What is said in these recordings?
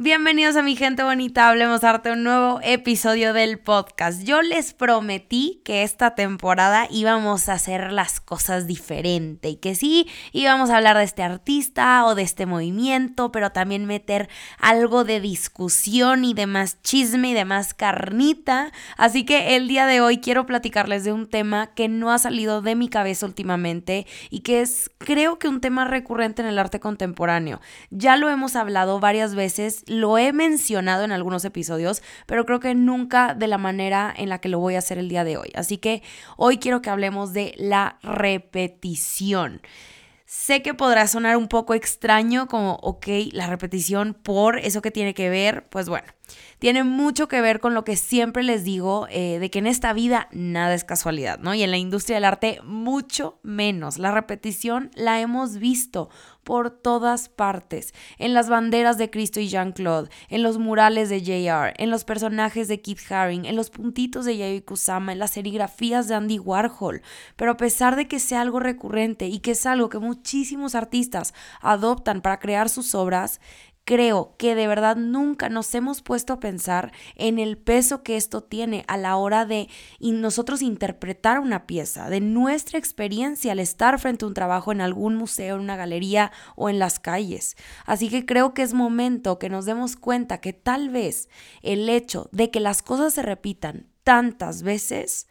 Bienvenidos a mi gente bonita, hablemos arte, un nuevo episodio del podcast. Yo les prometí que esta temporada íbamos a hacer las cosas diferente y que sí, íbamos a hablar de este artista o de este movimiento, pero también meter algo de discusión y de más chisme y de más carnita. Así que el día de hoy quiero platicarles de un tema que no ha salido de mi cabeza últimamente y que es creo que un tema recurrente en el arte contemporáneo. Ya lo hemos hablado varias veces lo he mencionado en algunos episodios, pero creo que nunca de la manera en la que lo voy a hacer el día de hoy. Así que hoy quiero que hablemos de la repetición. Sé que podrá sonar un poco extraño como, ok, la repetición por eso que tiene que ver, pues bueno, tiene mucho que ver con lo que siempre les digo, eh, de que en esta vida nada es casualidad, ¿no? Y en la industria del arte mucho menos. La repetición la hemos visto por todas partes, en las banderas de Cristo y Jean-Claude, en los murales de JR, en los personajes de Keith Haring, en los puntitos de Yayoi Kusama, en las serigrafías de Andy Warhol. Pero a pesar de que sea algo recurrente y que es algo que muchísimos artistas adoptan para crear sus obras, creo que de verdad nunca nos hemos puesto a pensar en el peso que esto tiene a la hora de nosotros interpretar una pieza, de nuestra experiencia al estar frente a un trabajo en algún museo, en una galería o en las calles. Así que creo que es momento que nos demos cuenta que tal vez el hecho de que las cosas se repitan tantas veces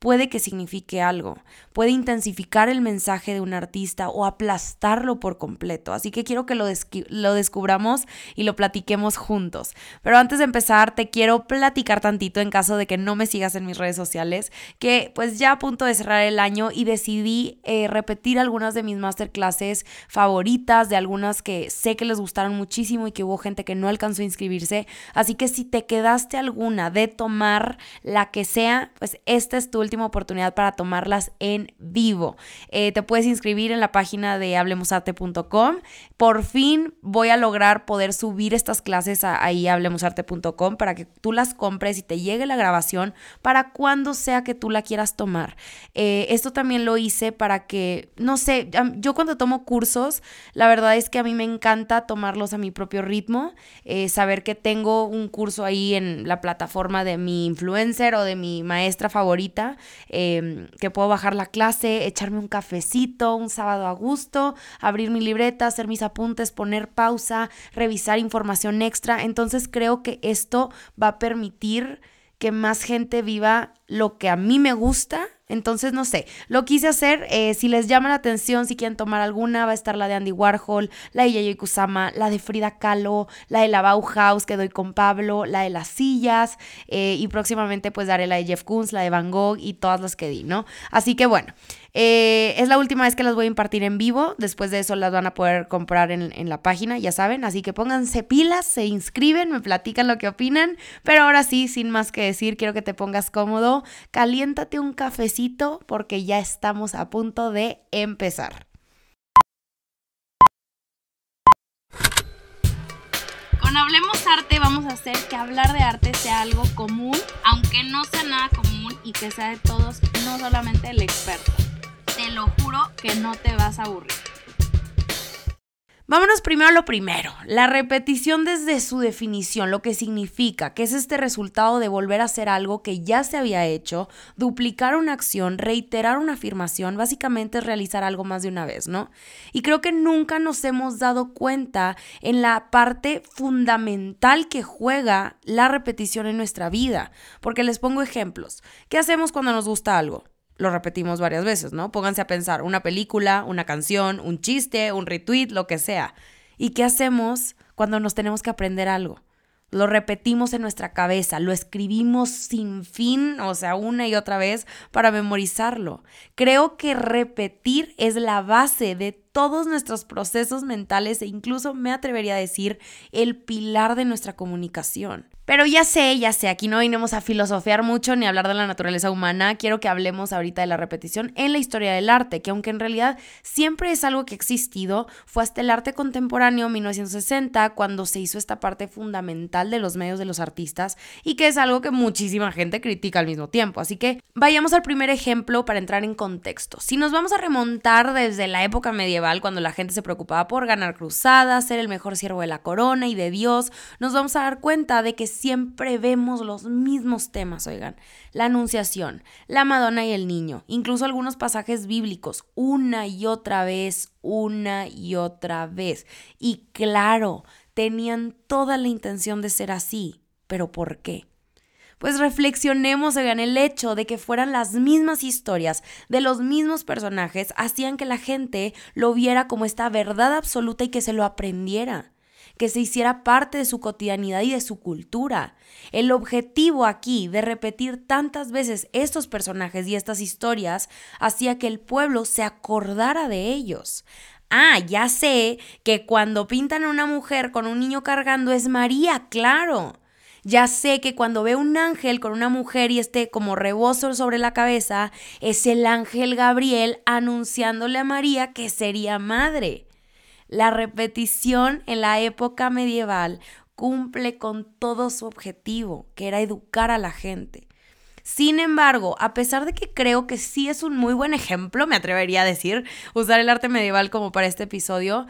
puede que signifique algo, puede intensificar el mensaje de un artista o aplastarlo por completo. Así que quiero que lo, descubramos y lo platiquemos juntos. Pero antes de empezar, te quiero platicar tantito en caso de que no me sigas en mis redes sociales, que pues ya a punto de cerrar el año y decidí eh, repetir algunas de mis masterclasses favoritas, de algunas que sé que les gustaron muchísimo y que hubo gente que no alcanzó a inscribirse. Así que si te quedaste alguna de tomar la que sea, pues esta es tu última oportunidad para tomarlas en vivo. Eh, te puedes inscribir en la página de hablemosarte.com. Por fin voy a lograr poder subir estas clases a, ahí hablemosarte.com para que tú las compres y te llegue la grabación para cuando sea que tú la quieras tomar. Eh, esto también lo hice para que, no sé, yo cuando tomo cursos, la verdad es que a mí me encanta tomarlos a mi propio ritmo, eh, saber que tengo un curso ahí en la plataforma de mi influencer o de mi maestra favorita Em, que puedo bajar la clase, echarme un cafecito, un sábado a gusto, abrir mi libreta, hacer mis apuntes, poner pausa, revisar información extra. Entonces creo que esto va a permitir que más gente viva lo que a mí me gusta entonces, no sé, lo quise hacer. Eh, si les llama la atención, si quieren tomar alguna, va a estar la de Andy Warhol, la de Yayoi Kusama, la de Frida Kahlo, la de la Bauhaus que doy con Pablo, la de las sillas eh, y próximamente pues daré la de Jeff Koons, la de Van Gogh y todas las que di, ¿no? Así que bueno, eh, es la última vez que las voy a impartir en vivo. Después de eso las van a poder comprar en, en, la página, ya saben. Así que pónganse pilas, se inscriben, me platican lo que opinan. Pero ahora sí, sin más que decir, quiero que te pongas cómodo. Caliéntate un cafecito porque ya estamos a punto de empezar. Con Hablemos Arte vamos a hacer que hablar de arte sea algo común, aunque no sea nada común y que sea de todos, no solamente el experto te lo juro que no te vas a aburrir. Vámonos primero a lo primero, la repetición desde su definición, lo que significa, que es este resultado de volver a hacer algo que ya se había hecho, duplicar una acción, reiterar una afirmación, básicamente es realizar algo más de una vez, ¿no? Y creo que nunca nos hemos dado cuenta en la parte fundamental que juega la repetición en nuestra vida, porque les pongo ejemplos. ¿Qué hacemos cuando nos gusta algo? Lo repetimos varias veces, ¿no? Pónganse a pensar, una película, una canción, un chiste, un retweet, lo que sea. ¿Y qué hacemos cuando nos tenemos que aprender algo? Lo repetimos en nuestra cabeza, lo escribimos sin fin, o sea, una y otra vez para memorizarlo. Creo que repetir es la base de todos nuestros procesos mentales e incluso me atrevería a decir el pilar de nuestra comunicación. Pero ya sé, ya sé, aquí no vinimos a filosofear mucho ni a hablar de la naturaleza humana, quiero que hablemos ahorita de la repetición en la historia del arte, que aunque en realidad siempre es algo que ha existido, fue hasta el arte contemporáneo 1960 cuando se hizo esta parte fundamental de los medios de los artistas y que es algo que muchísima gente critica al mismo tiempo. Así que vayamos al primer ejemplo para entrar en contexto. Si nos vamos a remontar desde la época medieval, cuando la gente se preocupaba por ganar cruzadas, ser el mejor siervo de la corona y de Dios, nos vamos a dar cuenta de que siempre vemos los mismos temas, oigan. La anunciación, la Madonna y el niño, incluso algunos pasajes bíblicos, una y otra vez, una y otra vez. Y claro, tenían toda la intención de ser así, pero ¿por qué? Pues reflexionemos en el hecho de que fueran las mismas historias de los mismos personajes hacían que la gente lo viera como esta verdad absoluta y que se lo aprendiera que se hiciera parte de su cotidianidad y de su cultura. El objetivo aquí de repetir tantas veces estos personajes y estas historias hacía que el pueblo se acordara de ellos. Ah, ya sé que cuando pintan a una mujer con un niño cargando es María, claro. Ya sé que cuando veo un ángel con una mujer y esté como rebozo sobre la cabeza, es el ángel Gabriel anunciándole a María que sería madre. La repetición en la época medieval cumple con todo su objetivo, que era educar a la gente. Sin embargo, a pesar de que creo que sí es un muy buen ejemplo, me atrevería a decir, usar el arte medieval como para este episodio,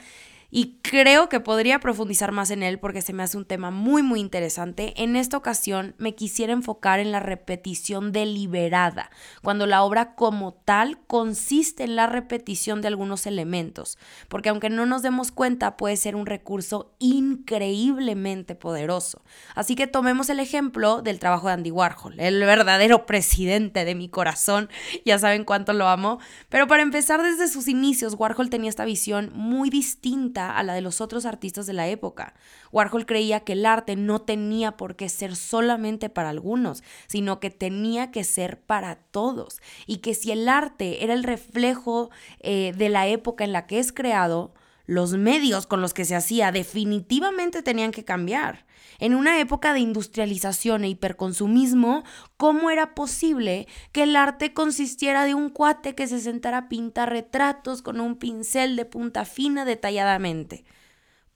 y creo que podría profundizar más en él porque se me hace un tema muy muy interesante. En esta ocasión me quisiera enfocar en la repetición deliberada, cuando la obra como tal consiste en la repetición de algunos elementos, porque aunque no nos demos cuenta puede ser un recurso increíblemente poderoso. Así que tomemos el ejemplo del trabajo de Andy Warhol, el verdadero presidente de mi corazón, ya saben cuánto lo amo, pero para empezar desde sus inicios Warhol tenía esta visión muy distinta a la de los otros artistas de la época. Warhol creía que el arte no tenía por qué ser solamente para algunos, sino que tenía que ser para todos. Y que si el arte era el reflejo eh, de la época en la que es creado, los medios con los que se hacía definitivamente tenían que cambiar. En una época de industrialización e hiperconsumismo, ¿cómo era posible que el arte consistiera de un cuate que se sentara a pintar retratos con un pincel de punta fina detalladamente?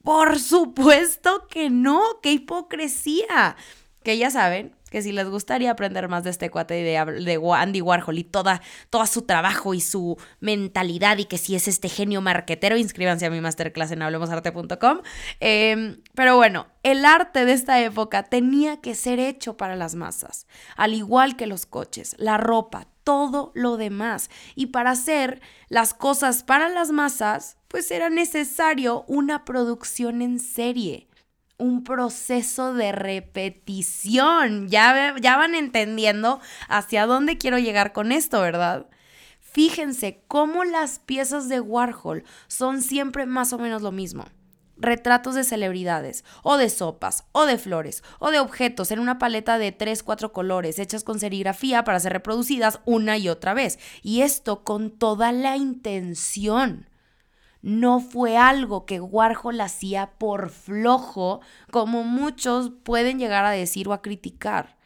Por supuesto que no, qué hipocresía. Que ya saben, que si les gustaría aprender más de este cuate de, Andy Warhol y toda, todo su trabajo y su mentalidad y que si es este genio marquetero, inscríbanse a mi masterclass en hablemosarte.com. Em, pero bueno, el arte de esta época tenía que ser hecho para las masas, al igual que los coches, la ropa, todo lo demás. Y para hacer las cosas para las masas, pues era necesario una producción en serie un proceso de repetición. Ya, ya van entendiendo hacia dónde quiero llegar con esto, ¿verdad? Fíjense cómo las piezas de Warhol son siempre más o menos lo mismo. Retratos de celebridades, o de sopas, o de flores, o de objetos en una paleta de 3, 4 colores hechas con serigrafía para ser reproducidas una y otra vez. Y esto con toda la intención no fue algo que Warhol hacía por flojo, como muchos pueden llegar a decir o a criticar.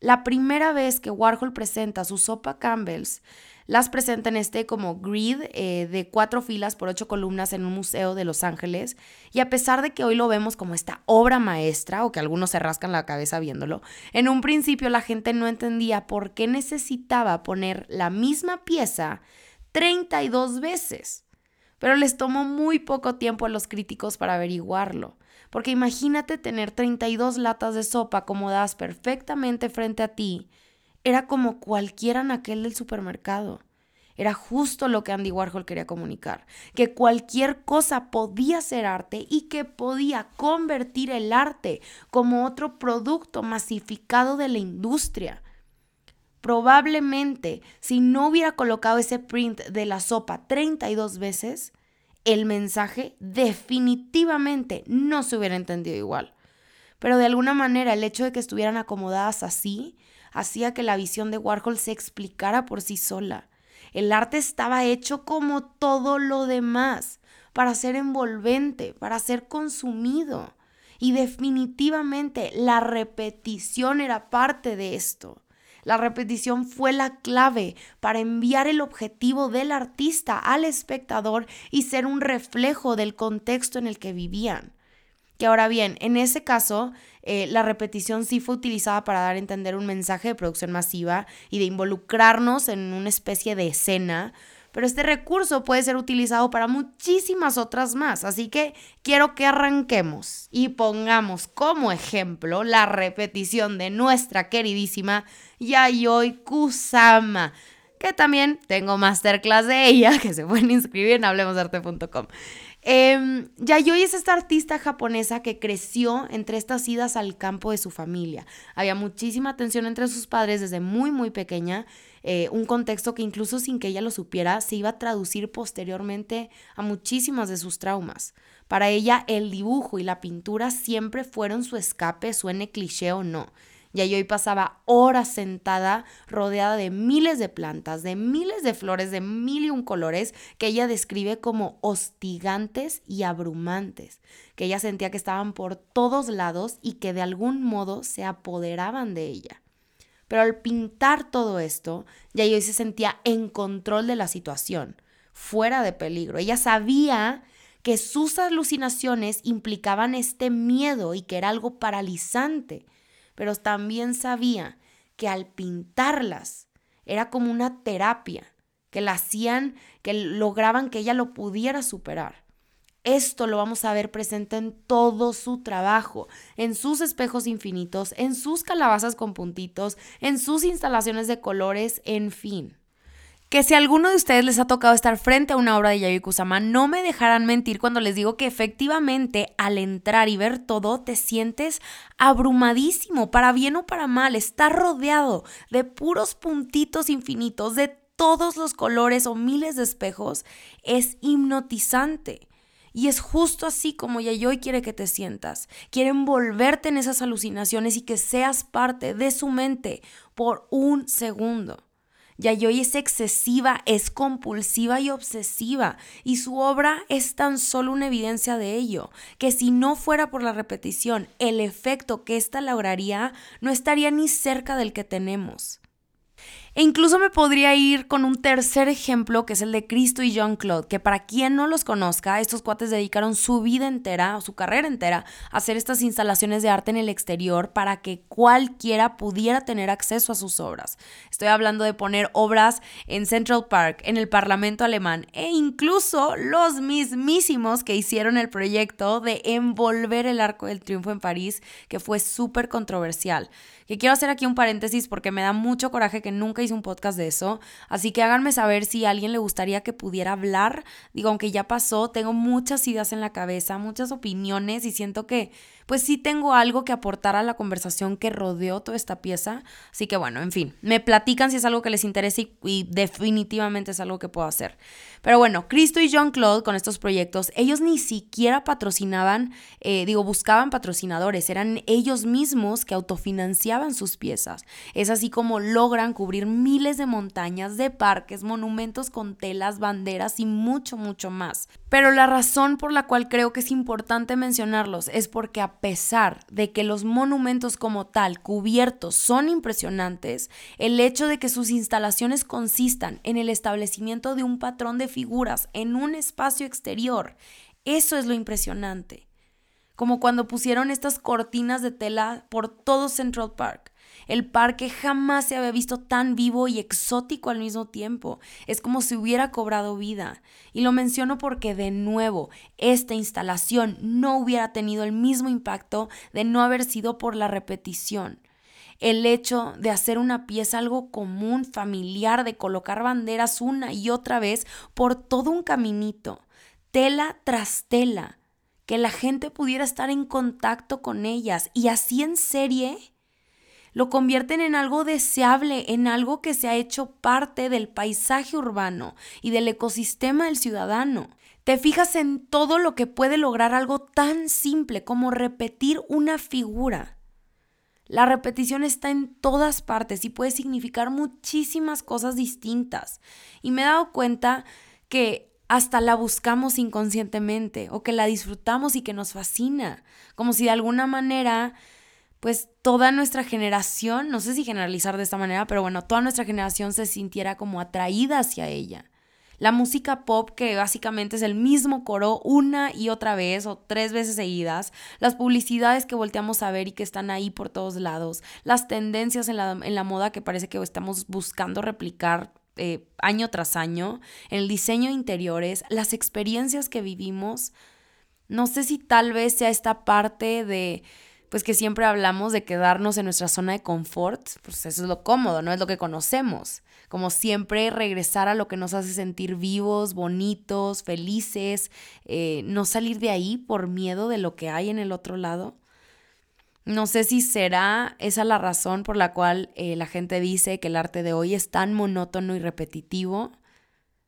La primera vez que Warhol presenta su sopa Campbell's, las presenta en este como grid eh, de cuatro filas por ocho columnas en un museo de Los Ángeles. Y a pesar de que hoy lo vemos como esta obra maestra, o que algunos se rascan la cabeza viéndolo, en un principio la gente no entendía por qué necesitaba poner la misma pieza 32 veces pero les tomó muy poco tiempo a los críticos para averiguarlo. Porque imagínate tener 32 latas de sopa acomodadas perfectamente frente a ti. Era como cualquier anaquel del supermercado. Era justo lo que Andy Warhol quería comunicar, que cualquier cosa podía ser arte y que podía convertir el arte como otro producto masificado de la industria. Probablemente, si no hubiera colocado ese print de la sopa 32 veces, el mensaje definitivamente no se hubiera entendido igual. Pero de alguna manera el hecho de que estuvieran acomodadas así hacía que la visión de Warhol se explicara por sí sola. El arte estaba hecho como todo lo demás, para ser envolvente, para ser consumido. Y definitivamente la repetición era parte de esto. La repetición fue la clave para enviar el objetivo del artista al espectador y ser un reflejo del contexto en el que vivían. Que ahora bien, en ese caso, eh, la repetición sí fue utilizada para dar a entender un mensaje de producción masiva y de involucrarnos en una especie de escena, pero este recurso puede ser utilizado para muchísimas otras más. Así que quiero que arranquemos y pongamos como ejemplo la repetición de nuestra queridísima Yayoi Kusama que también tengo masterclass de ella, que se pueden inscribir en hablemosarte.com. Eh, Yayoi es esta artista japonesa que creció entre estas idas al campo de su familia. Había muchísima tensión entre sus padres desde muy, muy pequeña. Eh, un contexto que incluso sin que ella lo supiera se iba a traducir posteriormente a muchísimas de sus traumas. Para ella el dibujo y la pintura siempre fueron su escape, suene cliché o no. Yayoi pasaba horas sentada rodeada de miles de plantas, de miles de flores de mil y un colores que ella describe como hostigantes y abrumantes, que ella sentía que estaban por todos lados y que de algún modo se apoderaban de ella. Pero al pintar todo esto, Yayoi se sentía en control de la situación, fuera de peligro. Ella sabía que sus alucinaciones implicaban este miedo y que era algo paralizante pero también sabía que al pintarlas era como una terapia, que la hacían, que lograban que ella lo pudiera superar. Esto lo vamos a ver presente en todo su trabajo, en sus espejos infinitos, en sus calabazas con puntitos, en sus instalaciones de colores, en fin. Que si a alguno de ustedes les ha tocado estar frente a una obra de Yayoi Kusama, no me dejarán mentir cuando les digo que efectivamente al entrar y ver todo te sientes abrumadísimo, para bien o para mal, está rodeado de puros puntitos infinitos, de todos los colores o miles de espejos, es hipnotizante. Y es justo así como Yayoi quiere que te sientas. Quiere envolverte en esas alucinaciones y que seas parte de su mente por un segundo. Yayoi es excesiva, es compulsiva y obsesiva, y su obra es tan solo una evidencia de ello, que si no fuera por la repetición, el efecto que ésta lograría no estaría ni cerca del que tenemos. E incluso me podría ir con un tercer ejemplo, que es el de Cristo y Jean-Claude, que para quien no los conozca, estos cuates dedicaron su vida entera, o su carrera entera, a hacer estas instalaciones de arte en el exterior para que cualquiera pudiera tener acceso a sus obras. Estoy hablando de poner obras en Central Park, en el Parlamento alemán, e incluso los mismísimos que hicieron el proyecto de envolver el Arco del Triunfo en París, que fue súper controversial. Que quiero hacer aquí un paréntesis porque me da mucho coraje que nunca hice un podcast de eso. Así que háganme saber si a alguien le gustaría que pudiera hablar. Digo, aunque ya pasó, tengo muchas ideas en la cabeza, muchas opiniones y siento que pues sí tengo algo que aportar a la conversación que rodeó toda esta pieza. Así que bueno, en fin, me platican si es algo que les interesa y, definitivamente es algo que puedo hacer. Pero bueno, Cristo y Jean-Claude con estos proyectos, ellos ni siquiera patrocinaban, eh, digo, buscaban patrocinadores, eran ellos mismos que autofinanciaban sus piezas. Es así como logran cubrir miles de montañas, de parques, monumentos con telas, banderas y mucho, mucho más. Pero la razón por la cual creo que es importante mencionarlos es porque a pesar de que los monumentos como tal cubiertos son impresionantes, el hecho de que sus instalaciones consistan en el establecimiento de un patrón de figuras en un espacio exterior, eso es lo impresionante. Como cuando pusieron estas cortinas de tela por todo Central Park. El parque jamás se había visto tan vivo y exótico al mismo tiempo. Es como si hubiera cobrado vida. Y lo menciono porque de nuevo, esta instalación no hubiera tenido el mismo impacto de no haber sido por la repetición. El hecho de hacer una pieza algo común, familiar, de colocar banderas una y otra vez por todo un caminito, tela tras tela, que la gente pudiera estar en contacto con ellas y así en serie lo convierten en algo deseable, en algo que se ha hecho parte del paisaje urbano y del ecosistema del ciudadano. Te fijas en todo lo que puede lograr algo tan simple como repetir una figura. La repetición está en todas partes y puede significar muchísimas cosas distintas. Y me he dado cuenta que hasta la buscamos inconscientemente o que la disfrutamos y que nos fascina, como si de alguna manera pues toda nuestra generación, no sé si generalizar de esta manera, pero bueno, toda nuestra generación se sintiera como atraída hacia ella. La música pop, que básicamente es el mismo coro una y otra vez o tres veces seguidas, las publicidades que volteamos a ver y que están ahí por todos lados, las tendencias en la, en la moda que parece que estamos buscando replicar eh, año tras año, el diseño de interiores, las experiencias que vivimos. No sé si tal vez sea esta parte de pues que siempre hablamos de quedarnos en nuestra zona de confort, pues eso es lo cómodo, no es lo que conocemos. Como siempre, regresar a lo que nos hace sentir vivos, bonitos, felices, eh, no salir de ahí por miedo de lo que hay en el otro lado. No sé si será esa la razón por la cual eh, la gente dice que el arte de hoy es tan monótono y repetitivo.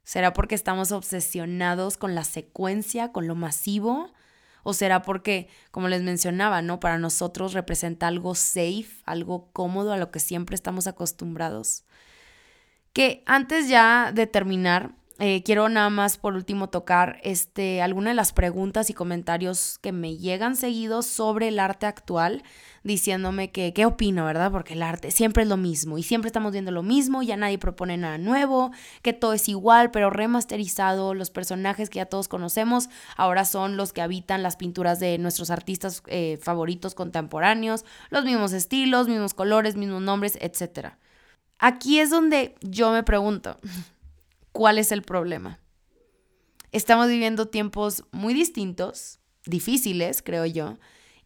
¿Será porque estamos obsesionados con la secuencia, con lo masivo? ¿O será porque, como les mencionaba, ¿no? Para nosotros representa algo safe, algo cómodo a lo que siempre estamos acostumbrados. Que antes ya de terminar, eh, quiero nada más por último tocar este, alguna de las preguntas y comentarios que me llegan seguidos sobre el arte actual, diciéndome que qué opino, ¿verdad? Porque el arte siempre es lo mismo y siempre estamos viendo lo mismo, ya nadie propone nada nuevo, que todo es igual, pero remasterizado, los personajes que ya todos conocemos ahora son los que habitan las pinturas de nuestros artistas eh, favoritos contemporáneos, los mismos estilos, mismos colores, mismos nombres, etc. Aquí es donde yo me pregunto, ¿Cuál es el problema? Estamos viviendo tiempos muy distintos, difíciles, creo yo,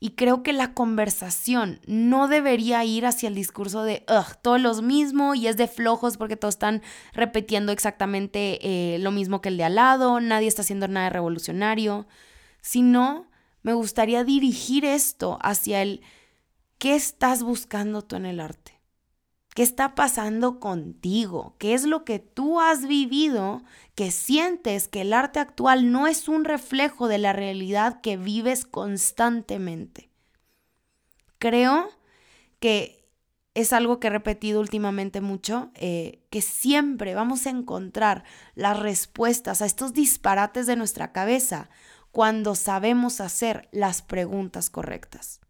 y creo que la conversación no debería ir hacia el discurso de, ugh, todos los mismo y es de flojos porque todos están repitiendo exactamente eh, lo mismo que el de al lado, nadie está haciendo nada revolucionario, sino me gustaría dirigir esto hacia el, ¿qué estás buscando tú en el arte? ¿Qué está pasando contigo? ¿Qué es lo que tú has vivido que sientes que el arte actual no es un reflejo de la realidad que vives constantemente? Creo que es algo que he repetido últimamente mucho, eh, que siempre vamos a encontrar las respuestas a estos disparates de nuestra cabeza cuando sabemos hacer las preguntas correctas.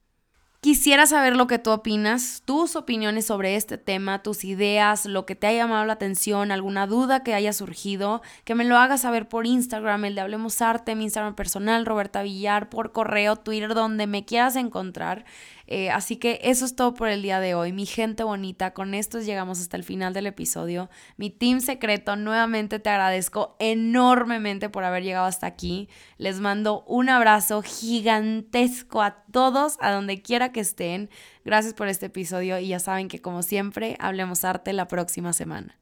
Quisiera saber lo que tú opinas, tus opiniones sobre este tema, tus ideas, lo que te ha llamado la atención, alguna duda que haya surgido, que me lo hagas saber por Instagram, el de Hablemos Arte, mi Instagram personal, Roberta Villar, por correo, Twitter, donde me quieras encontrar. Eh, así que eso es todo por el día de hoy. Mi gente bonita, con esto llegamos hasta el final del episodio. Mi team secreto, nuevamente te agradezco enormemente por haber llegado hasta aquí. Les mando un abrazo gigantesco a todos, a donde quiera que estén. Gracias por este episodio y ya saben que como siempre, hablemos arte la próxima semana.